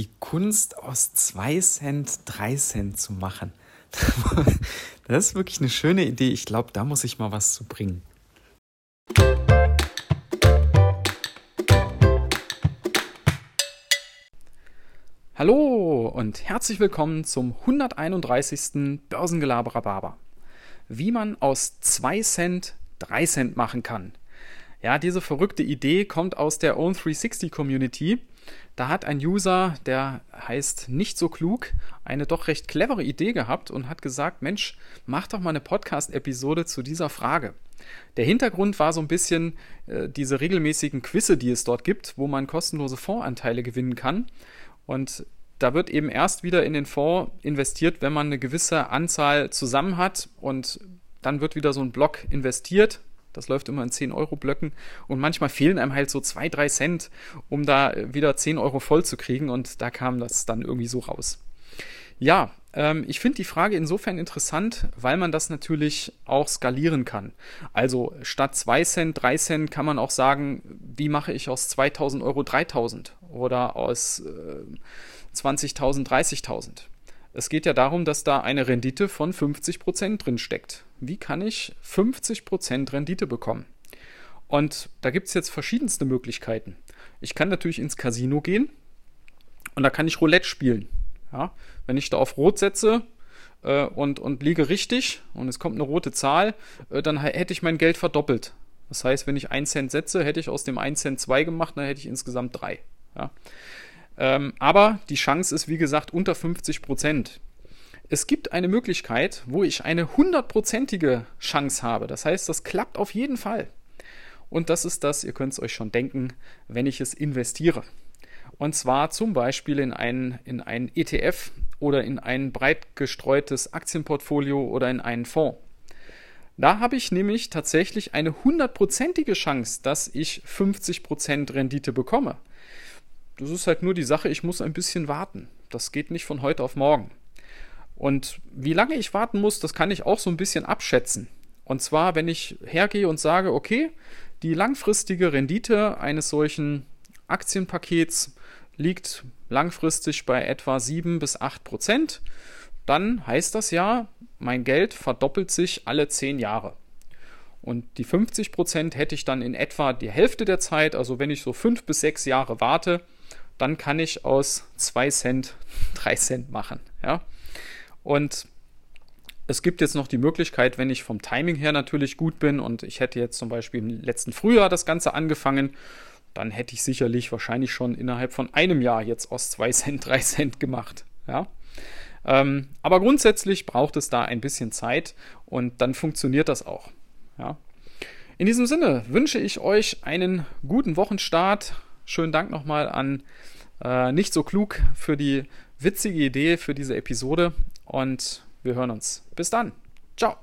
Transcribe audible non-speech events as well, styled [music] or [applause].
die Kunst aus 2 Cent 3 Cent zu machen. [laughs] Das ist wirklich eine schöne Idee. Ich glaube, da muss ich mal was zu bringen. Hallo und herzlich willkommen zum 131. Börsengelaberer Barber. Wie man aus 2 Cent 3 Cent machen kann. Ja, diese verrückte Idee kommt aus der Own360 Community. Da hat ein User, der heißt nicht so klug, eine doch recht clevere Idee gehabt und hat gesagt, Mensch, mach doch mal eine Podcast-Episode zu dieser Frage. Der Hintergrund war so ein bisschen äh, diese regelmäßigen Quizze, die es dort gibt, wo man kostenlose Fondsanteile gewinnen kann. Und da wird eben erst wieder in den Fonds investiert, wenn man eine gewisse Anzahl zusammen hat und dann wird wieder so ein Block investiert, das läuft immer in 10-Euro-Blöcken. Und manchmal fehlen einem halt so 2, 3 Cent, um da wieder 10 Euro voll zu kriegen. Und da kam das dann irgendwie so raus. Ja, ähm, ich finde die Frage insofern interessant, weil man das natürlich auch skalieren kann. Also statt 2 Cent, 3 Cent kann man auch sagen, wie mache ich aus 2000 Euro 3000 oder aus äh, 20.000 30.000. Es geht ja darum, dass da eine Rendite von 50% drin steckt. Wie kann ich 50% Rendite bekommen? Und da gibt es jetzt verschiedenste Möglichkeiten. Ich kann natürlich ins Casino gehen und da kann ich Roulette spielen. Ja, wenn ich da auf Rot setze äh, und, und liege richtig und es kommt eine rote Zahl, äh, dann hätte ich mein Geld verdoppelt. Das heißt, wenn ich 1 Cent setze, hätte ich aus dem 1 Cent 2 gemacht, dann hätte ich insgesamt 3. Ja. Ähm, aber die Chance ist, wie gesagt, unter 50 Prozent. Es gibt eine Möglichkeit, wo ich eine hundertprozentige Chance habe. Das heißt, das klappt auf jeden Fall. Und das ist das, ihr könnt es euch schon denken, wenn ich es investiere. Und zwar zum Beispiel in einen, in einen ETF oder in ein breit gestreutes Aktienportfolio oder in einen Fonds. Da habe ich nämlich tatsächlich eine hundertprozentige Chance, dass ich 50% Rendite bekomme. Das ist halt nur die Sache, ich muss ein bisschen warten. Das geht nicht von heute auf morgen. Und wie lange ich warten muss, das kann ich auch so ein bisschen abschätzen. Und zwar, wenn ich hergehe und sage, okay, die langfristige Rendite eines solchen Aktienpakets liegt langfristig bei etwa 7 bis 8 Prozent, dann heißt das ja, mein Geld verdoppelt sich alle 10 Jahre. Und die 50 Prozent hätte ich dann in etwa die Hälfte der Zeit, also wenn ich so 5 bis 6 Jahre warte, dann kann ich aus 2 Cent [laughs] 3 Cent machen. Ja? Und es gibt jetzt noch die Möglichkeit, wenn ich vom Timing her natürlich gut bin und ich hätte jetzt zum Beispiel im letzten Frühjahr das Ganze angefangen, dann hätte ich sicherlich wahrscheinlich schon innerhalb von einem Jahr jetzt aus 2 [laughs] Cent 3 Cent gemacht. Ja? Ähm, aber grundsätzlich braucht es da ein bisschen Zeit und dann funktioniert das auch. Ja? In diesem Sinne wünsche ich euch einen guten Wochenstart. Schönen Dank nochmal an äh, Nicht so klug für die witzige Idee für diese Episode und wir hören uns. Bis dann. Ciao.